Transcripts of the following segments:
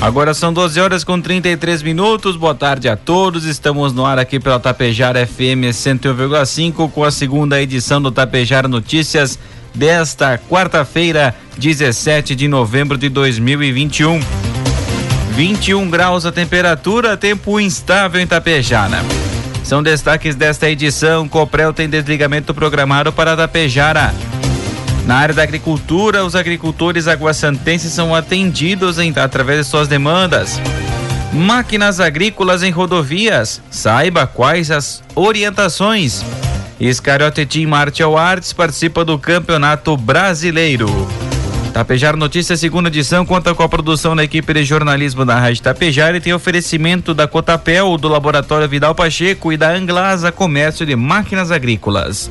Agora são 12 horas com 33 minutos. Boa tarde a todos. Estamos no ar aqui pela Tapejara FM 101,5 com a segunda edição do Tapejara Notícias desta quarta-feira, 17 de novembro de 2021. 21 graus a temperatura, tempo instável em Tapejara. São destaques desta edição. Coprel tem desligamento programado para Tapejara. Na área da agricultura, os agricultores aguaçantenses são atendidos em, através de suas demandas. Máquinas agrícolas em rodovias. Saiba quais as orientações. Iscariote Team Martial Arts participa do Campeonato Brasileiro. Tapejar Notícias, segunda edição, conta com a produção da equipe de jornalismo da Rádio Tapejar e tem oferecimento da Cotapel, do Laboratório Vidal Pacheco e da Anglasa Comércio de Máquinas Agrícolas.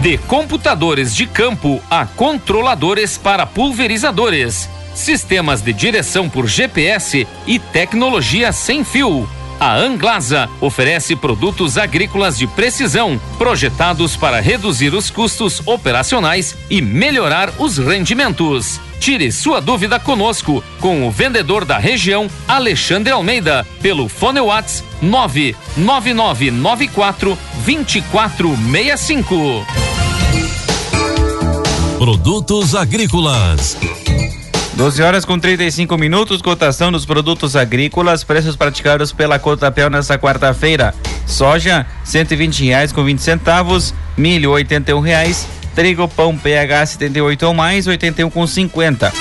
De computadores de campo a controladores para pulverizadores, sistemas de direção por GPS e tecnologia sem fio. A Anglasa oferece produtos agrícolas de precisão, projetados para reduzir os custos operacionais e melhorar os rendimentos. Tire sua dúvida conosco com o vendedor da região, Alexandre Almeida, pelo Fone Whats 99994 2465. Produtos agrícolas. 12 horas com 35 minutos, cotação dos produtos agrícolas, preços praticados pela Cotapel nesta quarta-feira. Soja, R$ reais com 20 centavos, milho, R$ reais, trigo, pão PH 78 ou mais, 81 com 50.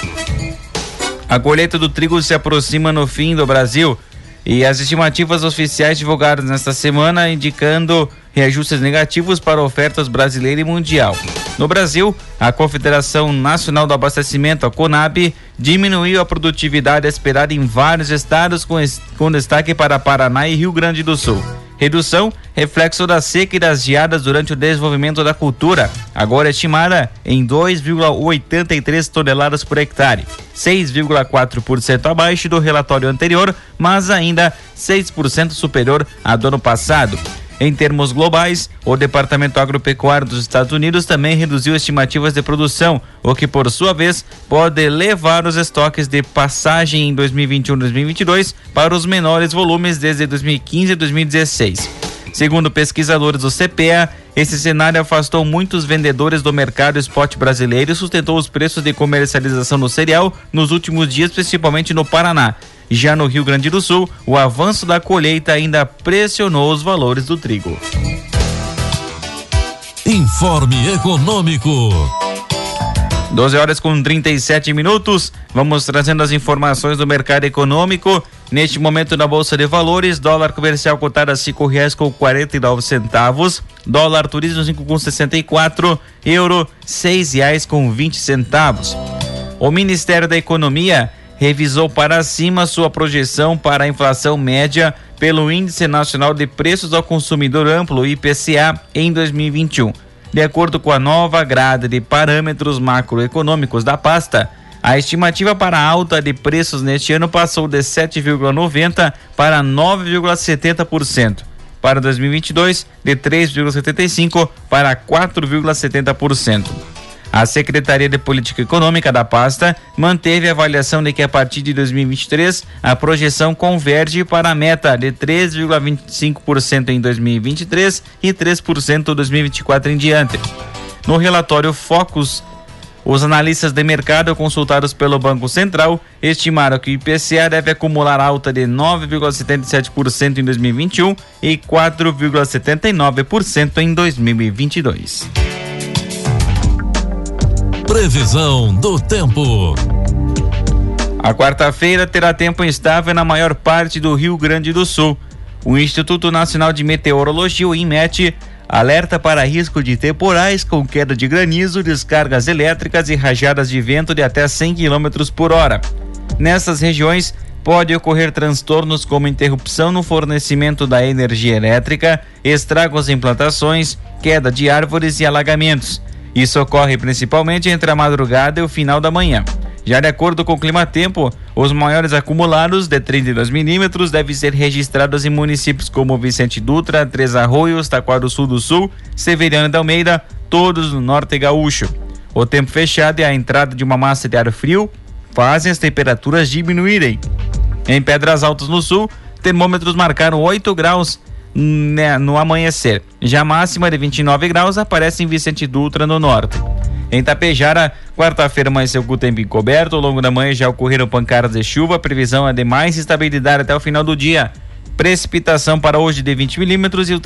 A colheita do trigo se aproxima no fim do Brasil e as estimativas oficiais divulgadas nesta semana indicando reajustes negativos para ofertas brasileira e mundial. No Brasil, a Confederação Nacional do Abastecimento, a CONAB, diminuiu a produtividade esperada em vários estados, com, com destaque para Paraná e Rio Grande do Sul. Redução, reflexo da seca e das geadas durante o desenvolvimento da cultura, agora estimada em 2,83 toneladas por hectare, 6,4% abaixo do relatório anterior, mas ainda 6% superior ao do ano passado. Em termos globais, o Departamento Agropecuário dos Estados Unidos também reduziu estimativas de produção, o que, por sua vez, pode levar os estoques de passagem em 2021 e 2022 para os menores volumes desde 2015 e 2016. Segundo pesquisadores do CPA, esse cenário afastou muitos vendedores do mercado spot brasileiro e sustentou os preços de comercialização no cereal nos últimos dias, principalmente no Paraná. Já no Rio Grande do Sul, o avanço da colheita ainda pressionou os valores do trigo. Informe Econômico. 12 horas com 37 minutos. Vamos trazendo as informações do mercado econômico. Neste momento na Bolsa de Valores, dólar comercial cotado a cinco reais com quarenta e nove centavos, dólar turismo cinco com sessenta e quatro, euro seis reais com vinte centavos. O Ministério da Economia revisou para cima sua projeção para a inflação média pelo Índice Nacional de Preços ao Consumidor Amplo IPCA em 2021. De acordo com a nova grade de parâmetros macroeconômicos da pasta, A estimativa para a alta de preços neste ano passou de 7,90% para 9,70%. Para 2022, de 3,75% para 4,70%. A Secretaria de Política Econômica da pasta manteve a avaliação de que a partir de 2023 a projeção converge para a meta de 3,25% em 2023 e 3% em 2024 em diante. No relatório Focus os analistas de mercado consultados pelo Banco Central estimaram que o IPCA deve acumular alta de 9,77% em 2021 e 4,79% em 2022. Previsão do tempo. A quarta-feira terá tempo instável na maior parte do Rio Grande do Sul. O Instituto Nacional de Meteorologia, o INMET, alerta para risco de temporais com queda de granizo, descargas elétricas e rajadas de vento de até 100 km por hora. Nessas regiões, pode ocorrer transtornos como interrupção no fornecimento da energia elétrica, estragos em plantações, queda de árvores e alagamentos. Isso ocorre principalmente entre a madrugada e o final da manhã. Já de acordo com o Clima Tempo, os maiores acumulados de 32 milímetros devem ser registrados em municípios como Vicente Dutra, Três Arroios, Taquara do Sul do Sul, Severiano de Almeida, todos no norte gaúcho. O tempo fechado e a entrada de uma massa de ar frio fazem as temperaturas diminuírem. Em Pedras Altas no sul, termômetros marcaram 8 graus né, no amanhecer. Já a máxima de 29 graus aparece em Vicente Dutra no norte. Em Tapejara, quarta-feira amanheceu com o tempo encoberto. Ao longo da manhã já ocorreram pancadas de chuva. Previsão é de mais estabilidade até o final do dia. Precipitação para hoje de 20 milímetros e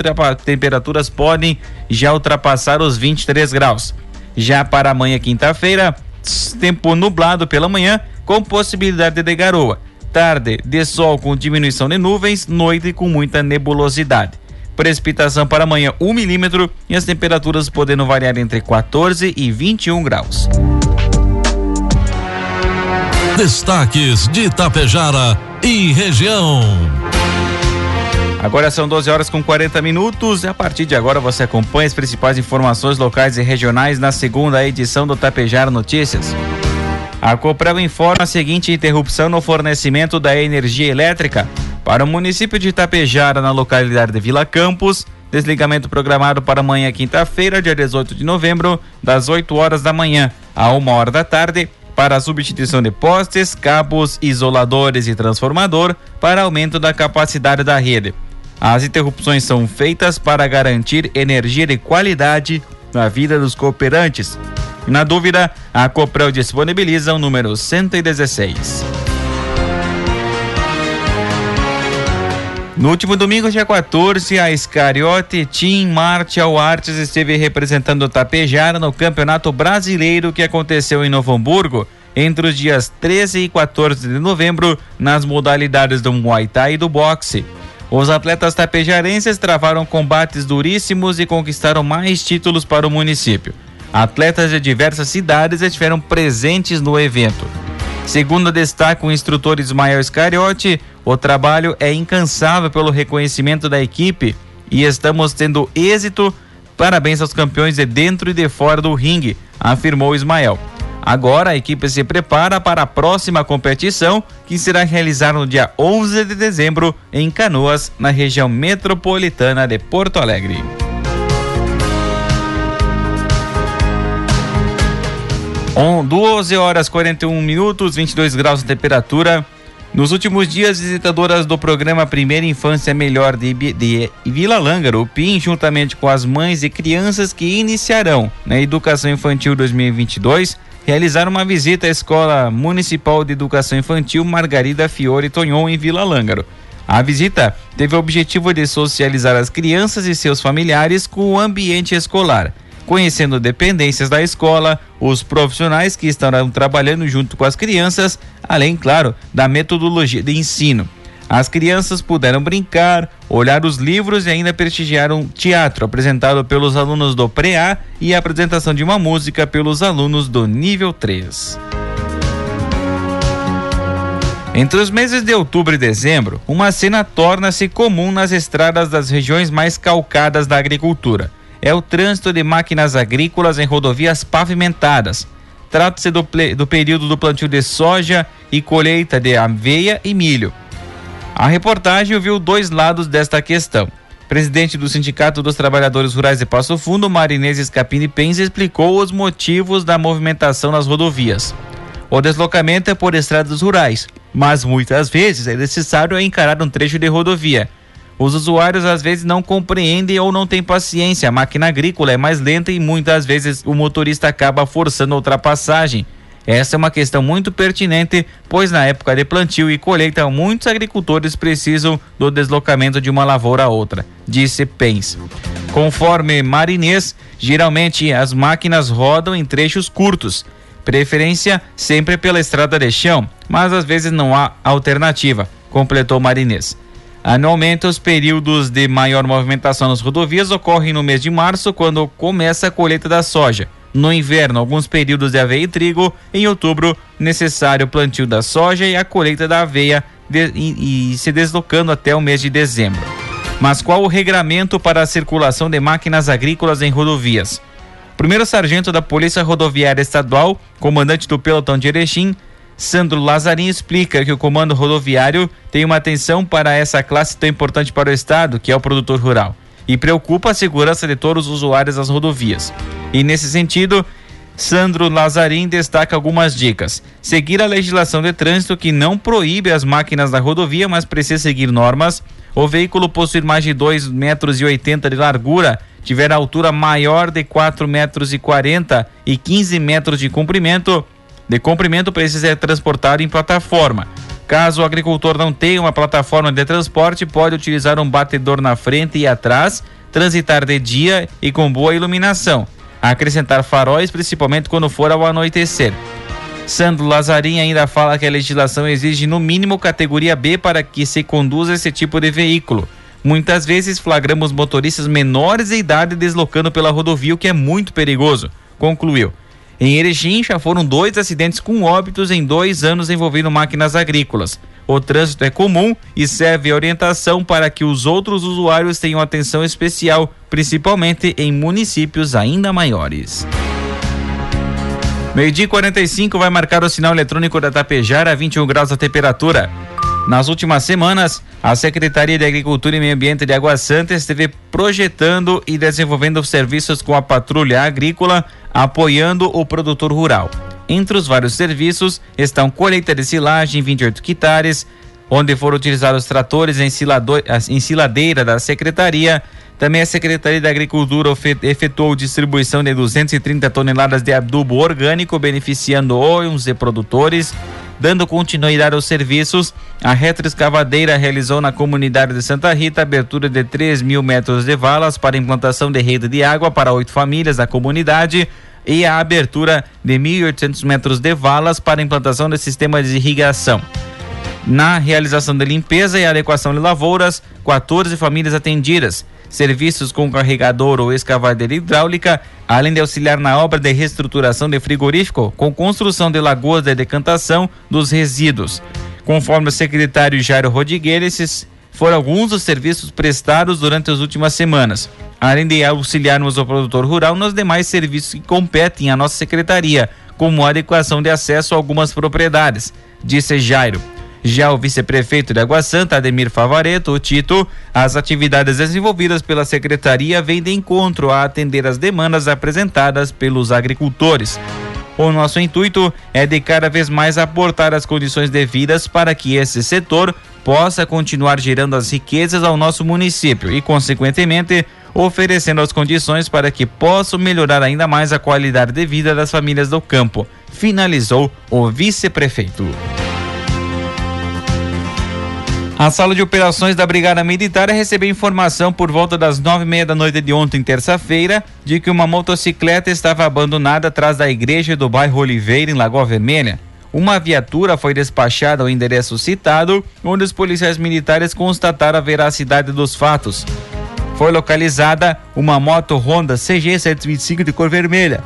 temperaturas podem já ultrapassar os 23 graus. Já para amanhã, quinta-feira, tempo nublado pela manhã, com possibilidade de garoa. Tarde, de sol com diminuição de nuvens, noite com muita nebulosidade. Precipitação para amanhã 1 milímetro e as temperaturas podendo variar entre 14 e 21 graus. Destaques de Itapejara e região. Agora são 12 horas com 40 minutos e a partir de agora você acompanha as principais informações locais e regionais na segunda edição do Tapejara Notícias. A Coprel informa a seguinte interrupção no fornecimento da energia elétrica para o município de Itapejara, na localidade de Vila Campos, desligamento programado para amanhã, quinta-feira, dia 18 de novembro, das 8 horas da manhã a 1 hora da tarde, para substituição de postes, cabos, isoladores e transformador para aumento da capacidade da rede. As interrupções são feitas para garantir energia de qualidade na vida dos cooperantes. Na dúvida, a Coprel disponibiliza o número 116. No último domingo, dia 14, a Iscariote Team Martial Arts esteve representando o Tapejara no Campeonato Brasileiro que aconteceu em Novo Hamburgo entre os dias 13 e 14 de novembro nas modalidades do Muay Thai e do boxe. Os atletas tapejarenses travaram combates duríssimos e conquistaram mais títulos para o município. Atletas de diversas cidades estiveram presentes no evento. Segundo destaca o instrutor Ismael Iscariote, o trabalho é incansável pelo reconhecimento da equipe e estamos tendo êxito. Parabéns aos campeões de dentro e de fora do ringue, afirmou Ismael. Agora a equipe se prepara para a próxima competição, que será realizada no dia 11 de dezembro em Canoas, na região metropolitana de Porto Alegre. On 12 horas 41 minutos, 22 graus de temperatura. Nos últimos dias, visitadoras do programa Primeira Infância Melhor de, de Vila Lângaro, PIN, juntamente com as mães e crianças que iniciarão na Educação Infantil 2022, realizaram uma visita à Escola Municipal de Educação Infantil Margarida Fiore Tonhon, em Vila Lângaro. A visita teve o objetivo de socializar as crianças e seus familiares com o ambiente escolar conhecendo dependências da escola, os profissionais que estarão trabalhando junto com as crianças, além, claro, da metodologia de ensino. As crianças puderam brincar, olhar os livros e ainda prestigiar um teatro apresentado pelos alunos do pré-A e a apresentação de uma música pelos alunos do nível 3. Entre os meses de outubro e dezembro, uma cena torna-se comum nas estradas das regiões mais calcadas da agricultura é o trânsito de máquinas agrícolas em rodovias pavimentadas. Trata-se do, do período do plantio de soja e colheita de aveia e milho. A reportagem viu dois lados desta questão. Presidente do Sindicato dos Trabalhadores Rurais de Passo Fundo, Marinês Scapini Pens, explicou os motivos da movimentação nas rodovias. O deslocamento é por estradas rurais, mas muitas vezes é necessário encarar um trecho de rodovia. Os usuários às vezes não compreendem ou não têm paciência. A máquina agrícola é mais lenta e muitas vezes o motorista acaba forçando a ultrapassagem. Essa é uma questão muito pertinente, pois na época de plantio e colheita, muitos agricultores precisam do deslocamento de uma lavoura a outra, disse Pens. Conforme Marinês, geralmente as máquinas rodam em trechos curtos, preferência sempre pela estrada de chão, mas às vezes não há alternativa, completou Marinês. Anualmente, os períodos de maior movimentação nas rodovias ocorrem no mês de março, quando começa a colheita da soja. No inverno, alguns períodos de aveia e trigo. Em outubro, necessário o plantio da soja e a colheita da aveia de, e, e se deslocando até o mês de dezembro. Mas qual o regramento para a circulação de máquinas agrícolas em rodovias? Primeiro sargento da Polícia Rodoviária Estadual, comandante do pelotão de Erechim, Sandro Lazarin explica que o comando rodoviário tem uma atenção para essa classe tão importante para o Estado, que é o produtor rural, e preocupa a segurança de todos os usuários das rodovias. E nesse sentido, Sandro Lazarin destaca algumas dicas. Seguir a legislação de trânsito que não proíbe as máquinas da rodovia, mas precisa seguir normas. O veículo possuir mais de 2,80 metros de largura tiver altura maior de 4 metros 40 e 15 metros de comprimento, de comprimento precisa ser transportado em plataforma. Caso o agricultor não tenha uma plataforma de transporte, pode utilizar um batedor na frente e atrás, transitar de dia e com boa iluminação. Acrescentar faróis, principalmente quando for ao anoitecer. Sandro Lazarim ainda fala que a legislação exige no mínimo categoria B para que se conduza esse tipo de veículo. Muitas vezes flagramos motoristas menores de idade deslocando pela rodovia, o que é muito perigoso, concluiu. Em Erechim já foram dois acidentes com óbitos em dois anos envolvendo máquinas agrícolas. O trânsito é comum e serve orientação para que os outros usuários tenham atenção especial, principalmente em municípios ainda maiores. Meio-dia 45 vai marcar o sinal eletrônico da Tapejara, 21 graus a temperatura. Nas últimas semanas, a Secretaria de Agricultura e Meio Ambiente de Água Santa esteve projetando e desenvolvendo serviços com a patrulha agrícola, apoiando o produtor rural. Entre os vários serviços estão colheita de silagem em 28 hectares, onde foram utilizados tratores em ensiladeira da Secretaria. Também a Secretaria da Agricultura efetuou distribuição de 230 toneladas de adubo orgânico, beneficiando 11 produtores. Dando continuidade aos serviços, a retroescavadeira realizou na comunidade de Santa Rita abertura de 3 mil metros de valas para implantação de rede de água para oito famílias da comunidade e a abertura de 1.800 metros de valas para implantação de sistemas de irrigação. Na realização de limpeza e adequação de lavouras, 14 famílias atendidas serviços com carregador ou escavadeira hidráulica, além de auxiliar na obra de reestruturação de frigorífico, com construção de lagoas de decantação dos resíduos. Conforme o secretário Jairo Rodrigues, esses foram alguns dos serviços prestados durante as últimas semanas, além de auxiliarmos o produtor rural nos demais serviços que competem à nossa secretaria, como adequação de acesso a algumas propriedades, disse Jairo. Já o vice-prefeito de Água Santa, Ademir Favareto, o Tito, as atividades desenvolvidas pela secretaria vêm de encontro a atender as demandas apresentadas pelos agricultores. O nosso intuito é de cada vez mais aportar as condições devidas para que esse setor possa continuar gerando as riquezas ao nosso município e, consequentemente, oferecendo as condições para que possam melhorar ainda mais a qualidade de vida das famílias do campo, finalizou o vice-prefeito. A sala de operações da Brigada Militar recebeu informação por volta das nove e meia da noite de ontem, terça-feira, de que uma motocicleta estava abandonada atrás da igreja do bairro Oliveira, em Lagoa Vermelha. Uma viatura foi despachada ao endereço citado, onde os policiais militares constataram a veracidade dos fatos. Foi localizada uma moto Honda CG 725 de cor vermelha.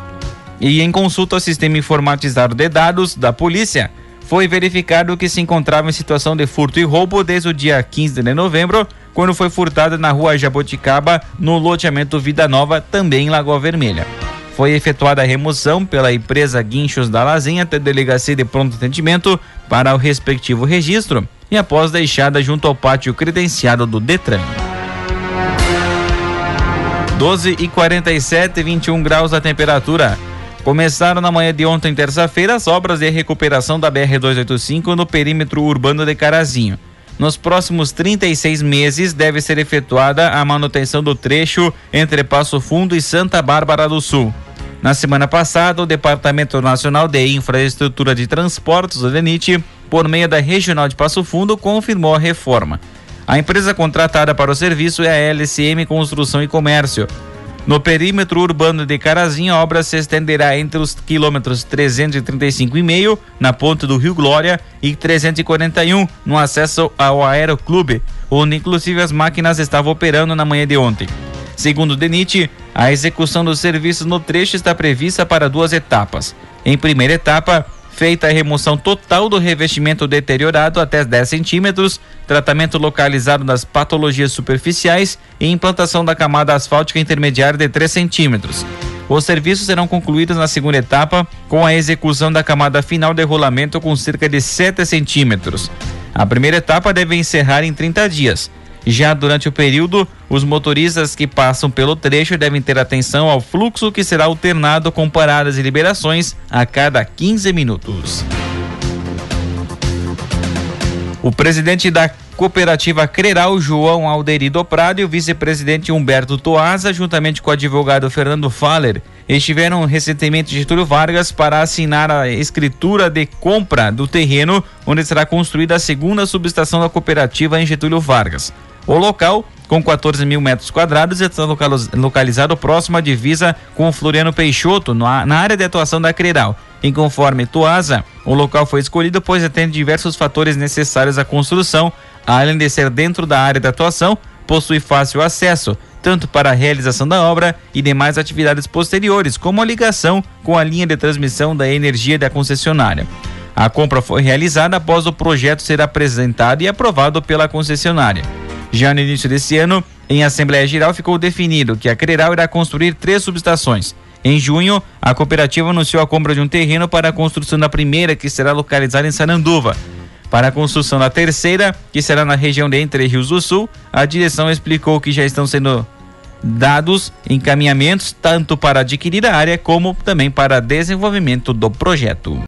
E em consulta ao sistema informatizado de dados da polícia, foi verificado que se encontrava em situação de furto e roubo desde o dia 15 de novembro, quando foi furtada na rua Jaboticaba, no loteamento Vida Nova, também em Lagoa Vermelha. foi efetuada a remoção pela empresa Guinchos da Lazinha até a delegacia de pronto atendimento para o respectivo registro e após deixada junto ao pátio credenciado do Detran. 12 e 47, 21 graus a temperatura. Começaram na manhã de ontem, terça-feira, as obras de recuperação da BR-285 no perímetro urbano de Carazinho. Nos próximos 36 meses deve ser efetuada a manutenção do trecho entre Passo Fundo e Santa Bárbara do Sul. Na semana passada, o Departamento Nacional de Infraestrutura de Transportes, o DENIT, por meio da Regional de Passo Fundo, confirmou a reforma. A empresa contratada para o serviço é a LCM Construção e Comércio. No perímetro urbano de Carazinho, a obra se estenderá entre os quilômetros 335,5 na ponte do Rio Glória e 341 no acesso ao Aeroclube, onde inclusive as máquinas estavam operando na manhã de ontem. Segundo DENIT, a execução dos serviços no trecho está prevista para duas etapas. Em primeira etapa, feita a remoção total do revestimento deteriorado até 10 centímetros, tratamento localizado das patologias superficiais e implantação da camada asfáltica intermediária de 3 centímetros. Os serviços serão concluídos na segunda etapa com a execução da camada final de rolamento com cerca de 7 centímetros. A primeira etapa deve encerrar em 30 dias. Já durante o período, os motoristas que passam pelo trecho devem ter atenção ao fluxo que será alternado com paradas e liberações a cada 15 minutos. O presidente da cooperativa Creral, João Alderido Prado, e o vice-presidente Humberto Toaza, juntamente com o advogado Fernando Faller, estiveram recentemente em Getúlio Vargas para assinar a escritura de compra do terreno onde será construída a segunda subestação da cooperativa em Getúlio Vargas. O local, com 14 mil metros quadrados, está localizado próximo à divisa com o Floriano Peixoto, na área de atuação da Creral. E conforme Tuasa, o local foi escolhido pois atende diversos fatores necessários à construção, além de ser dentro da área de atuação, possui fácil acesso, tanto para a realização da obra e demais atividades posteriores, como a ligação com a linha de transmissão da energia da concessionária. A compra foi realizada após o projeto ser apresentado e aprovado pela concessionária. Já no início desse ano, em Assembleia Geral ficou definido que a Creral irá construir três subestações. Em junho, a cooperativa anunciou a compra de um terreno para a construção da primeira, que será localizada em Saranduva. Para a construção da terceira, que será na região de Entre Rios do Sul, a direção explicou que já estão sendo dados encaminhamentos tanto para adquirir a área como também para desenvolvimento do projeto.